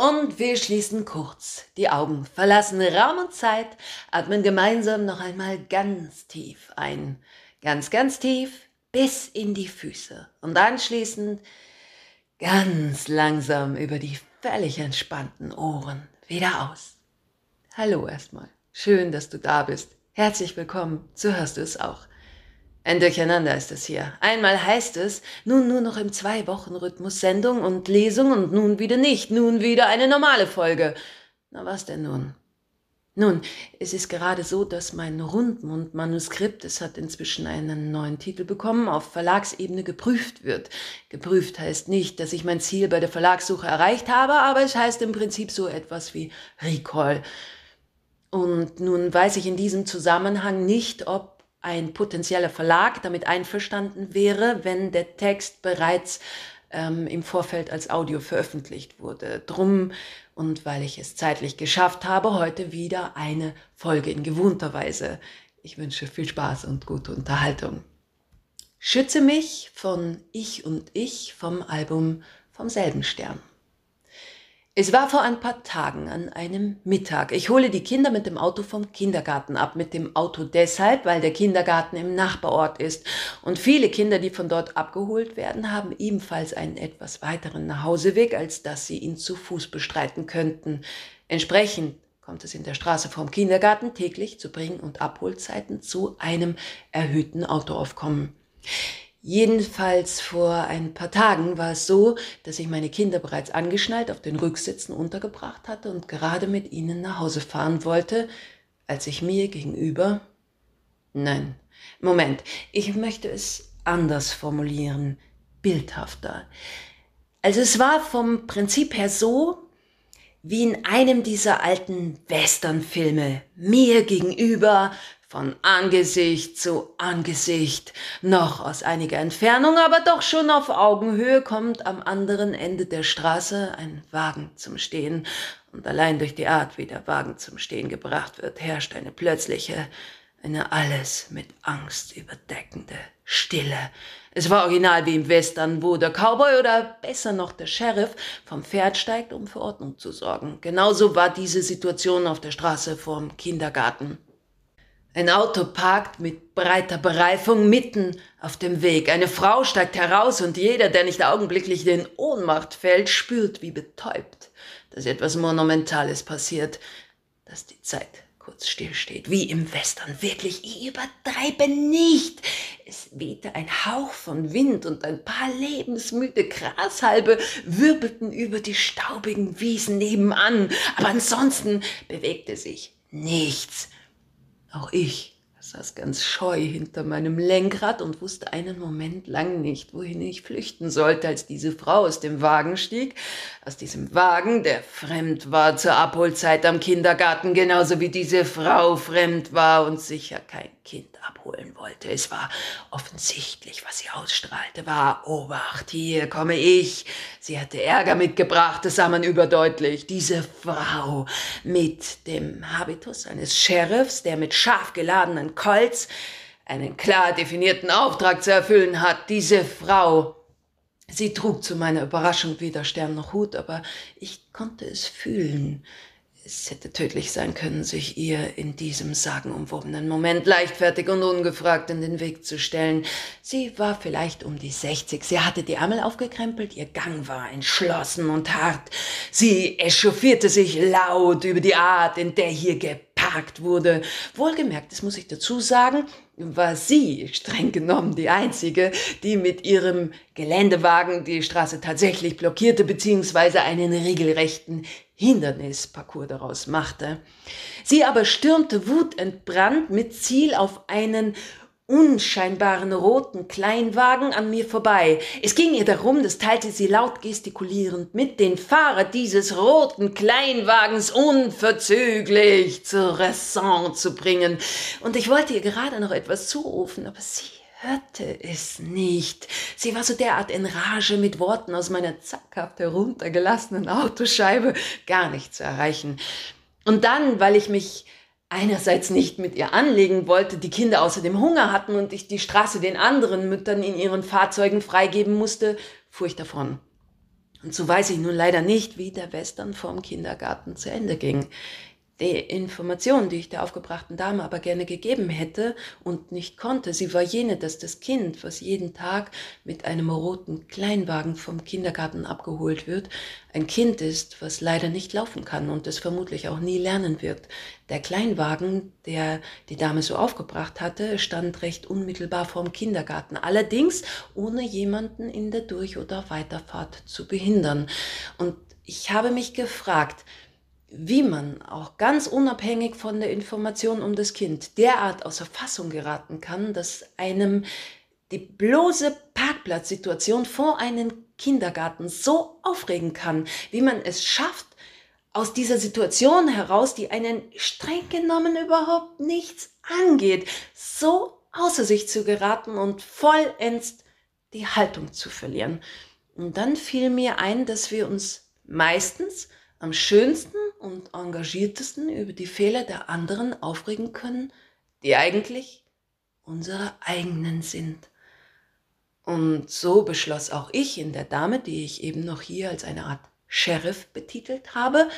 Und wir schließen kurz die Augen, verlassen Raum und Zeit, atmen gemeinsam noch einmal ganz tief ein. Ganz, ganz tief bis in die Füße. Und anschließend ganz langsam über die völlig entspannten Ohren wieder aus. Hallo erstmal. Schön, dass du da bist. Herzlich willkommen. So hörst du es auch. Ein Durcheinander ist es hier. Einmal heißt es, nun nur noch im Zwei-Wochen-Rhythmus Sendung und Lesung und nun wieder nicht, nun wieder eine normale Folge. Na was denn nun? Nun, es ist gerade so, dass mein Rundmund-Manuskript, es hat inzwischen einen neuen Titel bekommen, auf Verlagsebene geprüft wird. Geprüft heißt nicht, dass ich mein Ziel bei der Verlagssuche erreicht habe, aber es heißt im Prinzip so etwas wie Recall. Und nun weiß ich in diesem Zusammenhang nicht, ob ein potenzieller Verlag damit einverstanden wäre, wenn der Text bereits ähm, im Vorfeld als Audio veröffentlicht wurde. Drum und weil ich es zeitlich geschafft habe, heute wieder eine Folge in gewohnter Weise. Ich wünsche viel Spaß und gute Unterhaltung. Schütze mich von Ich und Ich vom Album vom selben Stern. Es war vor ein paar Tagen an einem Mittag. Ich hole die Kinder mit dem Auto vom Kindergarten ab. Mit dem Auto deshalb, weil der Kindergarten im Nachbarort ist. Und viele Kinder, die von dort abgeholt werden, haben ebenfalls einen etwas weiteren Nachhauseweg, als dass sie ihn zu Fuß bestreiten könnten. Entsprechend kommt es in der Straße vom Kindergarten täglich zu Bring- und Abholzeiten zu einem erhöhten Autoaufkommen. Jedenfalls vor ein paar Tagen war es so, dass ich meine Kinder bereits angeschnallt auf den Rücksitzen untergebracht hatte und gerade mit ihnen nach Hause fahren wollte, als ich mir gegenüber. Nein, Moment, ich möchte es anders formulieren, bildhafter. Also es war vom Prinzip her so, wie in einem dieser alten Westernfilme, mir gegenüber von Angesicht zu Angesicht, noch aus einiger Entfernung, aber doch schon auf Augenhöhe kommt am anderen Ende der Straße ein Wagen zum Stehen, und allein durch die Art, wie der Wagen zum Stehen gebracht wird, herrscht eine plötzliche, eine alles mit Angst überdeckende Stille. Es war original wie im Western, wo der Cowboy oder besser noch der Sheriff vom Pferd steigt, um für Ordnung zu sorgen. Genauso war diese Situation auf der Straße vorm Kindergarten. Ein Auto parkt mit breiter Bereifung mitten auf dem Weg. Eine Frau steigt heraus und jeder, der nicht augenblicklich in Ohnmacht fällt, spürt wie betäubt, dass etwas Monumentales passiert, dass die Zeit kurz stillsteht, wie im Western. Wirklich, ich übertreibe nicht. Es wehte ein Hauch von Wind und ein paar lebensmüde Grashalbe wirbelten über die staubigen Wiesen nebenan, aber ansonsten bewegte sich nichts. Auch ich saß ganz scheu hinter meinem Lenkrad und wusste einen Moment lang nicht, wohin ich flüchten sollte, als diese Frau aus dem Wagen stieg, aus diesem Wagen, der fremd war zur Abholzeit am Kindergarten, genauso wie diese Frau fremd war und sicher kein Kind abholen wollte. Es war offensichtlich, was sie ausstrahlte, war Obacht, hier komme ich. Sie hatte Ärger mitgebracht, das sah man überdeutlich. Diese Frau mit dem Habitus eines Sheriffs, der mit scharf geladenen Colts einen klar definierten Auftrag zu erfüllen hat, diese Frau Sie trug zu meiner Überraschung weder Stern noch Hut, aber ich konnte es fühlen. Es hätte tödlich sein können, sich ihr in diesem sagenumwobenen Moment leichtfertig und ungefragt in den Weg zu stellen. Sie war vielleicht um die sechzig. Sie hatte die Ärmel aufgekrempelt, ihr Gang war entschlossen und hart. Sie echauffierte sich laut über die Art, in der hier geparkt wurde. Wohlgemerkt, das muss ich dazu sagen, war sie streng genommen die einzige, die mit ihrem Geländewagen die Straße tatsächlich blockierte bzw. einen regelrechten Hindernisparcours daraus machte. Sie aber stürmte wutentbrannt mit Ziel auf einen unscheinbaren roten Kleinwagen an mir vorbei. Es ging ihr darum, das teilte sie laut gestikulierend mit, den Fahrer dieses roten Kleinwagens unverzüglich zur Raison zu bringen. Und ich wollte ihr gerade noch etwas zurufen, aber sie hörte es nicht. Sie war so derart in Rage mit Worten aus meiner zackhaft heruntergelassenen Autoscheibe gar nicht zu erreichen. Und dann, weil ich mich einerseits nicht mit ihr anlegen wollte, die Kinder außerdem Hunger hatten und ich die Straße den anderen Müttern in ihren Fahrzeugen freigeben musste, fuhr ich davon. Und so weiß ich nun leider nicht, wie der Western vom Kindergarten zu Ende ging die Information, die ich der aufgebrachten Dame aber gerne gegeben hätte und nicht konnte, sie war jene, dass das Kind, was jeden Tag mit einem roten Kleinwagen vom Kindergarten abgeholt wird, ein Kind ist, was leider nicht laufen kann und es vermutlich auch nie lernen wird. Der Kleinwagen, der die Dame so aufgebracht hatte, stand recht unmittelbar vorm Kindergarten, allerdings ohne jemanden in der Durch- oder Weiterfahrt zu behindern. Und ich habe mich gefragt, wie man auch ganz unabhängig von der Information um das Kind derart außer Fassung geraten kann, dass einem die bloße Parkplatzsituation vor einem Kindergarten so aufregen kann, wie man es schafft, aus dieser Situation heraus, die einen streng genommen überhaupt nichts angeht, so außer sich zu geraten und vollends die Haltung zu verlieren. Und dann fiel mir ein, dass wir uns meistens am schönsten und engagiertesten über die Fehler der anderen aufregen können, die eigentlich unsere eigenen sind. Und so beschloss auch ich in der Dame, die ich eben noch hier als eine Art Sheriff betitelt habe,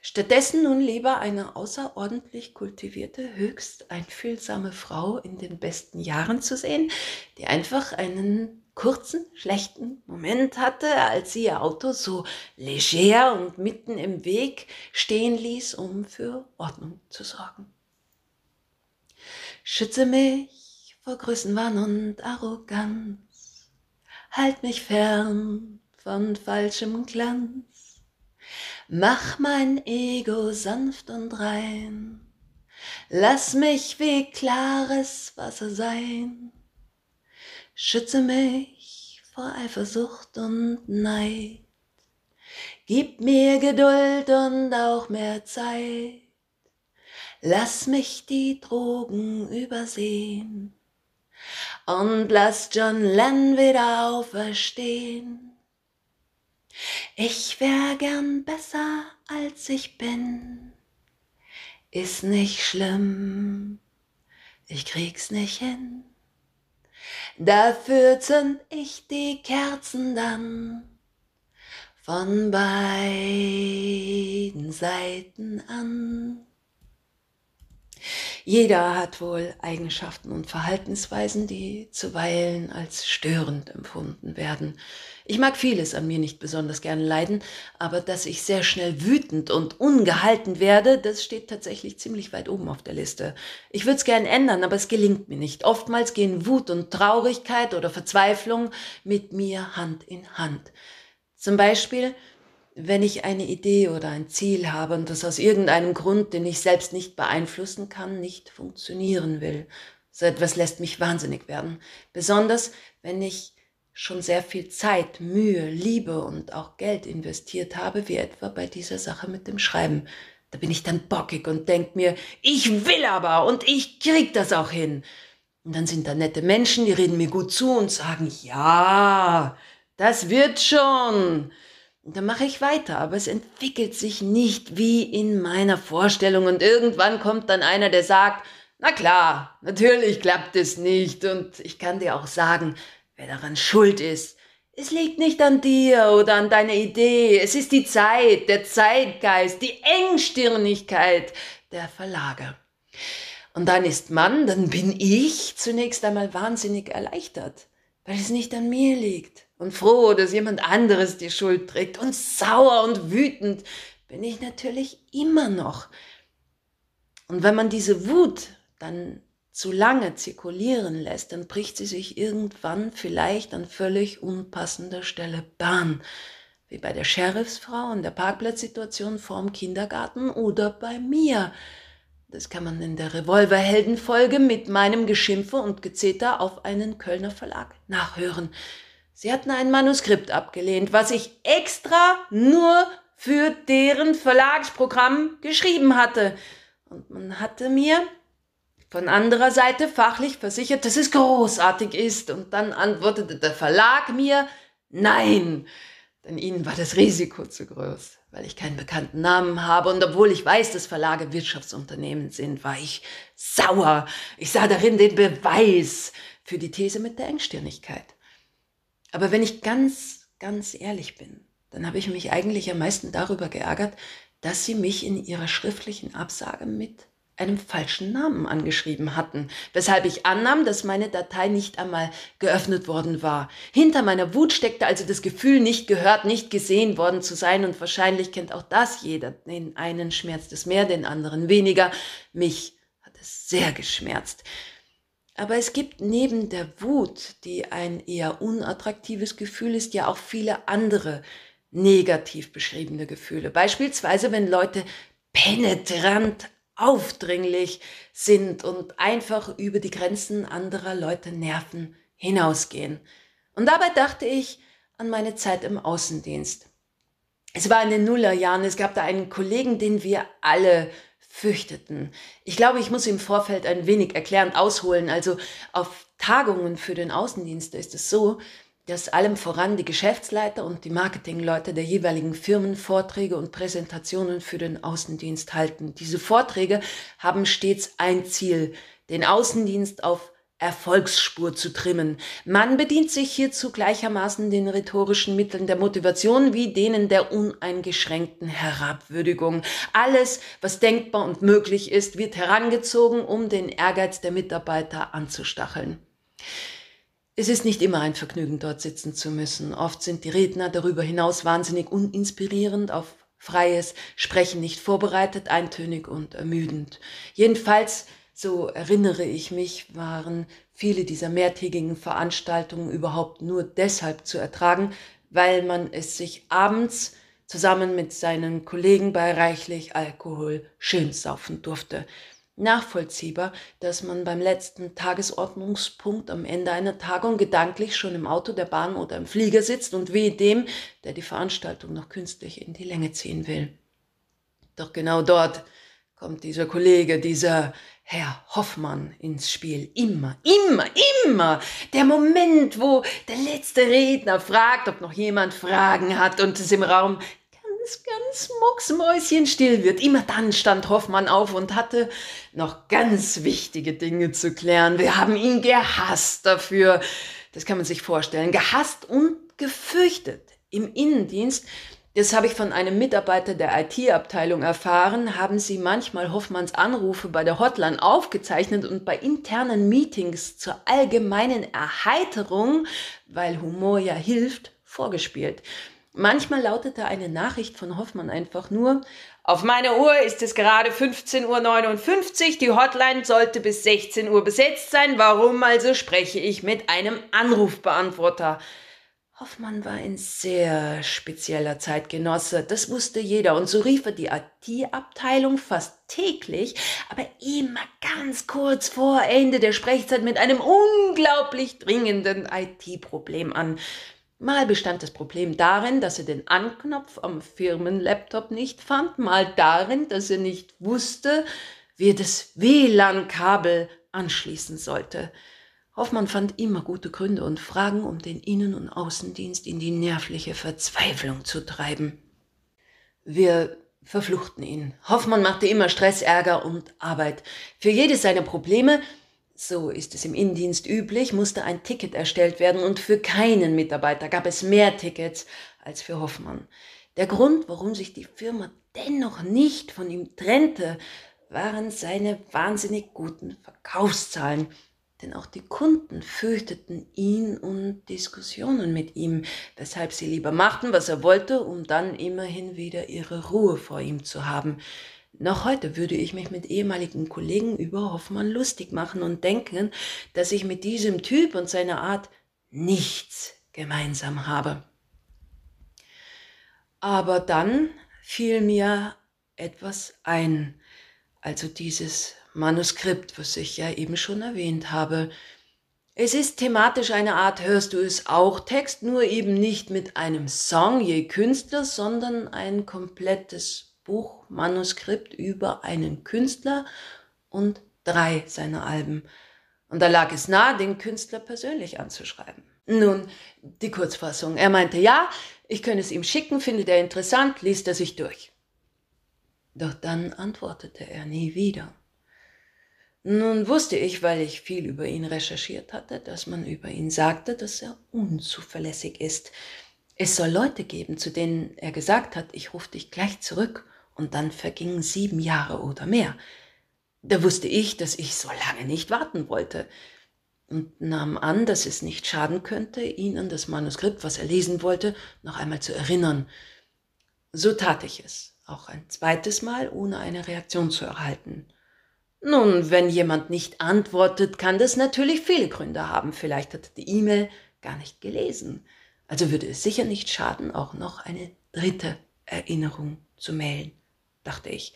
stattdessen nun lieber eine außerordentlich kultivierte, höchst einfühlsame Frau in den besten Jahren zu sehen, die einfach einen kurzen, schlechten Moment hatte, als sie ihr Auto so leger und mitten im Weg stehen ließ, um für Ordnung zu sorgen. Schütze mich vor Größenwahn und Arroganz, halt mich fern von falschem Glanz, mach mein Ego sanft und rein, lass mich wie klares Wasser sein Schütze mich vor Eifersucht und Neid. Gib mir Geduld und auch mehr Zeit. Lass mich die Drogen übersehen und lass John Lennon wieder auferstehen. Ich wär gern besser als ich bin. Ist nicht schlimm, ich krieg's nicht hin. Dafür zünd ich die Kerzen dann von beiden Seiten an. Jeder hat wohl Eigenschaften und Verhaltensweisen, die zuweilen als störend empfunden werden. Ich mag vieles an mir nicht besonders gern leiden, aber dass ich sehr schnell wütend und ungehalten werde, das steht tatsächlich ziemlich weit oben auf der Liste. Ich würde es gern ändern, aber es gelingt mir nicht. Oftmals gehen Wut und Traurigkeit oder Verzweiflung mit mir Hand in Hand. Zum Beispiel, wenn ich eine Idee oder ein Ziel habe und das aus irgendeinem Grund, den ich selbst nicht beeinflussen kann, nicht funktionieren will. So etwas lässt mich wahnsinnig werden. Besonders, wenn ich schon sehr viel Zeit, Mühe, Liebe und auch Geld investiert habe, wie etwa bei dieser Sache mit dem Schreiben. Da bin ich dann bockig und denk mir, ich will aber und ich krieg das auch hin. Und dann sind da nette Menschen, die reden mir gut zu und sagen, ja, das wird schon. Und dann mache ich weiter, aber es entwickelt sich nicht wie in meiner Vorstellung. Und irgendwann kommt dann einer, der sagt, na klar, natürlich klappt es nicht. Und ich kann dir auch sagen, wer daran schuld ist. Es liegt nicht an dir oder an deiner Idee. Es ist die Zeit, der Zeitgeist, die Engstirnigkeit der Verlage. Und dann ist man, dann bin ich zunächst einmal wahnsinnig erleichtert, weil es nicht an mir liegt und froh, dass jemand anderes die Schuld trägt und sauer und wütend bin ich natürlich immer noch. Und wenn man diese Wut dann zu lange zirkulieren lässt, dann bricht sie sich irgendwann vielleicht an völlig unpassender Stelle Bahn, wie bei der Sheriffsfrau in der Parkplatzsituation vorm Kindergarten oder bei mir. Das kann man in der Revolverheldenfolge mit meinem Geschimpfe und Gezeter auf einen Kölner Verlag nachhören. Sie hatten ein Manuskript abgelehnt, was ich extra nur für deren Verlagsprogramm geschrieben hatte. Und man hatte mir von anderer Seite fachlich versichert, dass es großartig ist. Und dann antwortete der Verlag mir, nein, denn ihnen war das Risiko zu groß, weil ich keinen bekannten Namen habe. Und obwohl ich weiß, dass Verlage Wirtschaftsunternehmen sind, war ich sauer. Ich sah darin den Beweis für die These mit der Engstirnigkeit. Aber wenn ich ganz, ganz ehrlich bin, dann habe ich mich eigentlich am meisten darüber geärgert, dass sie mich in ihrer schriftlichen Absage mit einem falschen Namen angeschrieben hatten, weshalb ich annahm, dass meine Datei nicht einmal geöffnet worden war. Hinter meiner Wut steckte also das Gefühl, nicht gehört, nicht gesehen worden zu sein, und wahrscheinlich kennt auch das jeder. Den einen schmerzt es mehr, den anderen weniger. Mich hat es sehr geschmerzt. Aber es gibt neben der Wut, die ein eher unattraktives Gefühl ist, ja auch viele andere negativ beschriebene Gefühle. Beispielsweise, wenn Leute penetrant aufdringlich sind und einfach über die Grenzen anderer Leute Nerven hinausgehen. Und dabei dachte ich an meine Zeit im Außendienst. Es war in den Nullerjahren, es gab da einen Kollegen, den wir alle fürchteten. Ich glaube, ich muss im Vorfeld ein wenig erklärend ausholen. Also auf Tagungen für den Außendienst ist es so, dass allem voran die Geschäftsleiter und die Marketingleute der jeweiligen Firmen Vorträge und Präsentationen für den Außendienst halten. Diese Vorträge haben stets ein Ziel, den Außendienst auf Erfolgsspur zu trimmen. Man bedient sich hierzu gleichermaßen den rhetorischen Mitteln der Motivation wie denen der uneingeschränkten Herabwürdigung. Alles, was denkbar und möglich ist, wird herangezogen, um den Ehrgeiz der Mitarbeiter anzustacheln. Es ist nicht immer ein Vergnügen, dort sitzen zu müssen. Oft sind die Redner darüber hinaus wahnsinnig uninspirierend, auf freies Sprechen nicht vorbereitet, eintönig und ermüdend. Jedenfalls, so erinnere ich mich, waren viele dieser mehrtägigen Veranstaltungen überhaupt nur deshalb zu ertragen, weil man es sich abends zusammen mit seinen Kollegen bei reichlich Alkohol schön saufen durfte nachvollziehbar, dass man beim letzten Tagesordnungspunkt am Ende einer Tagung gedanklich schon im Auto, der Bahn oder im Flieger sitzt und weh dem, der die Veranstaltung noch künstlich in die Länge ziehen will. Doch genau dort kommt dieser Kollege, dieser Herr Hoffmann ins Spiel. Immer, immer, immer. Der Moment, wo der letzte Redner fragt, ob noch jemand Fragen hat und es im Raum ganz, ganz mucksmäuschenstill wird. Immer dann stand Hoffmann auf und hatte noch ganz wichtige Dinge zu klären. Wir haben ihn gehasst dafür. Das kann man sich vorstellen. Gehasst und gefürchtet. Im Innendienst, das habe ich von einem Mitarbeiter der IT-Abteilung erfahren, haben sie manchmal Hoffmanns Anrufe bei der Hotline aufgezeichnet und bei internen Meetings zur allgemeinen Erheiterung, weil Humor ja hilft, vorgespielt. Manchmal lautete eine Nachricht von Hoffmann einfach nur, auf meiner Uhr ist es gerade 15.59 Uhr, die Hotline sollte bis 16 Uhr besetzt sein, warum also spreche ich mit einem Anrufbeantworter? Hoffmann war ein sehr spezieller Zeitgenosse, das wusste jeder, und so rief er die IT-Abteilung fast täglich, aber immer ganz kurz vor Ende der Sprechzeit mit einem unglaublich dringenden IT-Problem an. Mal bestand das Problem darin, dass er den Anknopf am Firmenlaptop nicht fand, mal darin, dass er nicht wusste, wie er das WLAN-Kabel anschließen sollte. Hoffmann fand immer gute Gründe und Fragen, um den Innen- und Außendienst in die nervliche Verzweiflung zu treiben. Wir verfluchten ihn. Hoffmann machte immer Stress, Ärger und Arbeit. Für jedes seiner Probleme so ist es im Innendienst üblich, musste ein Ticket erstellt werden und für keinen Mitarbeiter gab es mehr Tickets als für Hoffmann. Der Grund, warum sich die Firma dennoch nicht von ihm trennte, waren seine wahnsinnig guten Verkaufszahlen. Denn auch die Kunden fürchteten ihn und Diskussionen mit ihm, weshalb sie lieber machten, was er wollte, um dann immerhin wieder ihre Ruhe vor ihm zu haben. Noch heute würde ich mich mit ehemaligen Kollegen über Hoffmann lustig machen und denken, dass ich mit diesem Typ und seiner Art nichts gemeinsam habe. Aber dann fiel mir etwas ein, also dieses Manuskript, was ich ja eben schon erwähnt habe. Es ist thematisch eine Art Hörst du es auch Text, nur eben nicht mit einem Song je Künstler, sondern ein komplettes Buchmanuskript über einen Künstler und drei seiner Alben. Und da lag es nahe, den Künstler persönlich anzuschreiben. Nun, die Kurzfassung. Er meinte, ja, ich könne es ihm schicken, findet er interessant, liest er sich durch. Doch dann antwortete er nie wieder. Nun wusste ich, weil ich viel über ihn recherchiert hatte, dass man über ihn sagte, dass er unzuverlässig ist. Es soll Leute geben, zu denen er gesagt hat, ich rufe dich gleich zurück, und dann vergingen sieben Jahre oder mehr. Da wusste ich, dass ich so lange nicht warten wollte und nahm an, dass es nicht schaden könnte, ihn an das Manuskript, was er lesen wollte, noch einmal zu erinnern. So tat ich es, auch ein zweites Mal, ohne eine Reaktion zu erhalten. Nun, wenn jemand nicht antwortet, kann das natürlich viele Gründe haben. Vielleicht hat er die E-Mail gar nicht gelesen. Also würde es sicher nicht schaden, auch noch eine dritte Erinnerung zu mailen, dachte ich.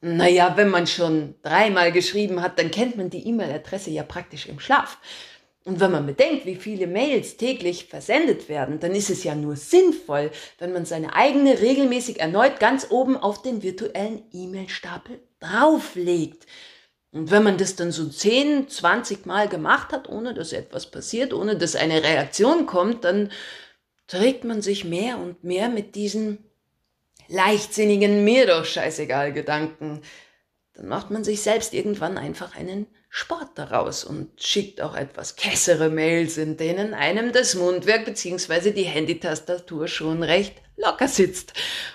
Naja, wenn man schon dreimal geschrieben hat, dann kennt man die E-Mail-Adresse ja praktisch im Schlaf. Und wenn man bedenkt, wie viele Mails täglich versendet werden, dann ist es ja nur sinnvoll, wenn man seine eigene regelmäßig erneut ganz oben auf den virtuellen E-Mail-Stapel drauflegt. Und wenn man das dann so 10, 20 Mal gemacht hat, ohne dass etwas passiert, ohne dass eine Reaktion kommt, dann trägt man sich mehr und mehr mit diesen leichtsinnigen, mir doch scheißegal Gedanken. Dann macht man sich selbst irgendwann einfach einen Sport daraus und schickt auch etwas kessere Mails, in denen einem das Mundwerk bzw. die Handytastatur schon recht locker sitzt.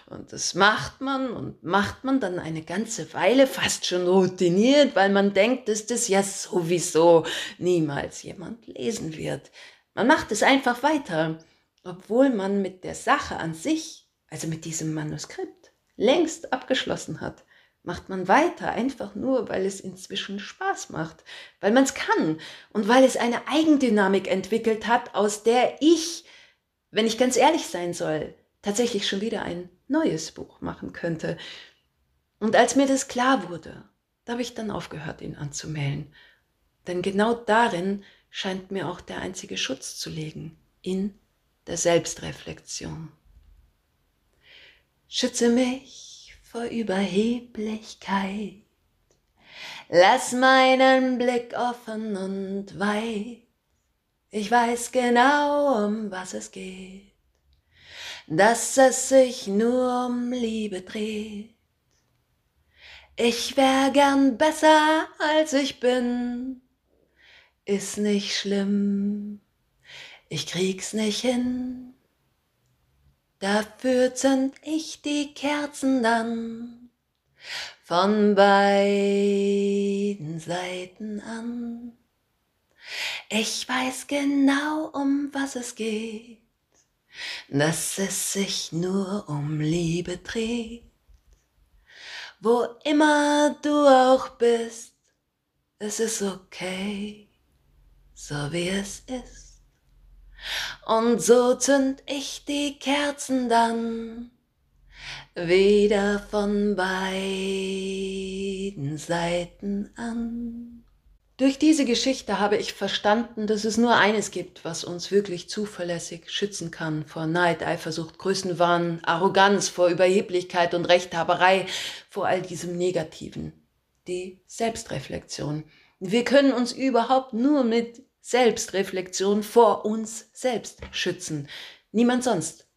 Und das macht man und macht man dann eine ganze Weile fast schon routiniert, weil man denkt, dass das ja sowieso niemals jemand lesen wird. Man macht es einfach weiter, obwohl man mit der Sache an sich, also mit diesem Manuskript, längst abgeschlossen hat macht man weiter, einfach nur, weil es inzwischen Spaß macht, weil man es kann und weil es eine Eigendynamik entwickelt hat, aus der ich, wenn ich ganz ehrlich sein soll, tatsächlich schon wieder ein neues Buch machen könnte. Und als mir das klar wurde, da habe ich dann aufgehört, ihn anzumelden. Denn genau darin scheint mir auch der einzige Schutz zu liegen, in der Selbstreflexion. Schütze mich vor Überheblichkeit. Lass meinen Blick offen und weit. Ich weiß genau, um was es geht, dass es sich nur um Liebe dreht. Ich wär gern besser als ich bin, ist nicht schlimm, ich krieg's nicht hin. Dafür zünd ich die Kerzen dann von beiden Seiten an. Ich weiß genau, um was es geht, dass es sich nur um Liebe dreht. Wo immer du auch bist, es ist okay, so wie es ist. Und so zünd ich die Kerzen dann wieder von beiden Seiten an. Durch diese Geschichte habe ich verstanden, dass es nur eines gibt, was uns wirklich zuverlässig schützen kann vor Neid, Eifersucht, Größenwahn, Arroganz, vor Überheblichkeit und Rechthaberei, vor all diesem Negativen. Die Selbstreflexion. Wir können uns überhaupt nur mit Selbstreflexion vor uns selbst schützen. Niemand sonst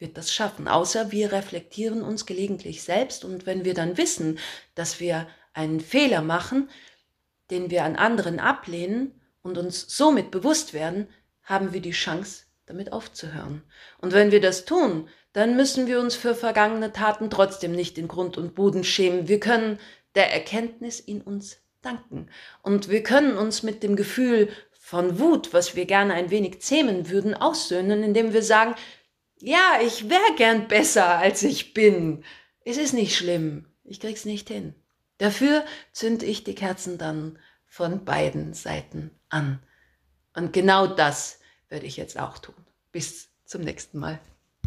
wird das schaffen, außer wir reflektieren uns gelegentlich selbst und wenn wir dann wissen, dass wir einen Fehler machen, den wir an anderen ablehnen und uns somit bewusst werden, haben wir die Chance, damit aufzuhören. Und wenn wir das tun, dann müssen wir uns für vergangene Taten trotzdem nicht in Grund und Boden schämen. Wir können der Erkenntnis in uns danken. Und wir können uns mit dem Gefühl von Wut, was wir gerne ein wenig zähmen würden, aussöhnen, indem wir sagen, ja, ich wäre gern besser, als ich bin. Es ist nicht schlimm, ich krieg's nicht hin. Dafür zünd ich die Kerzen dann von beiden Seiten an. Und genau das werde ich jetzt auch tun. Bis zum nächsten Mal.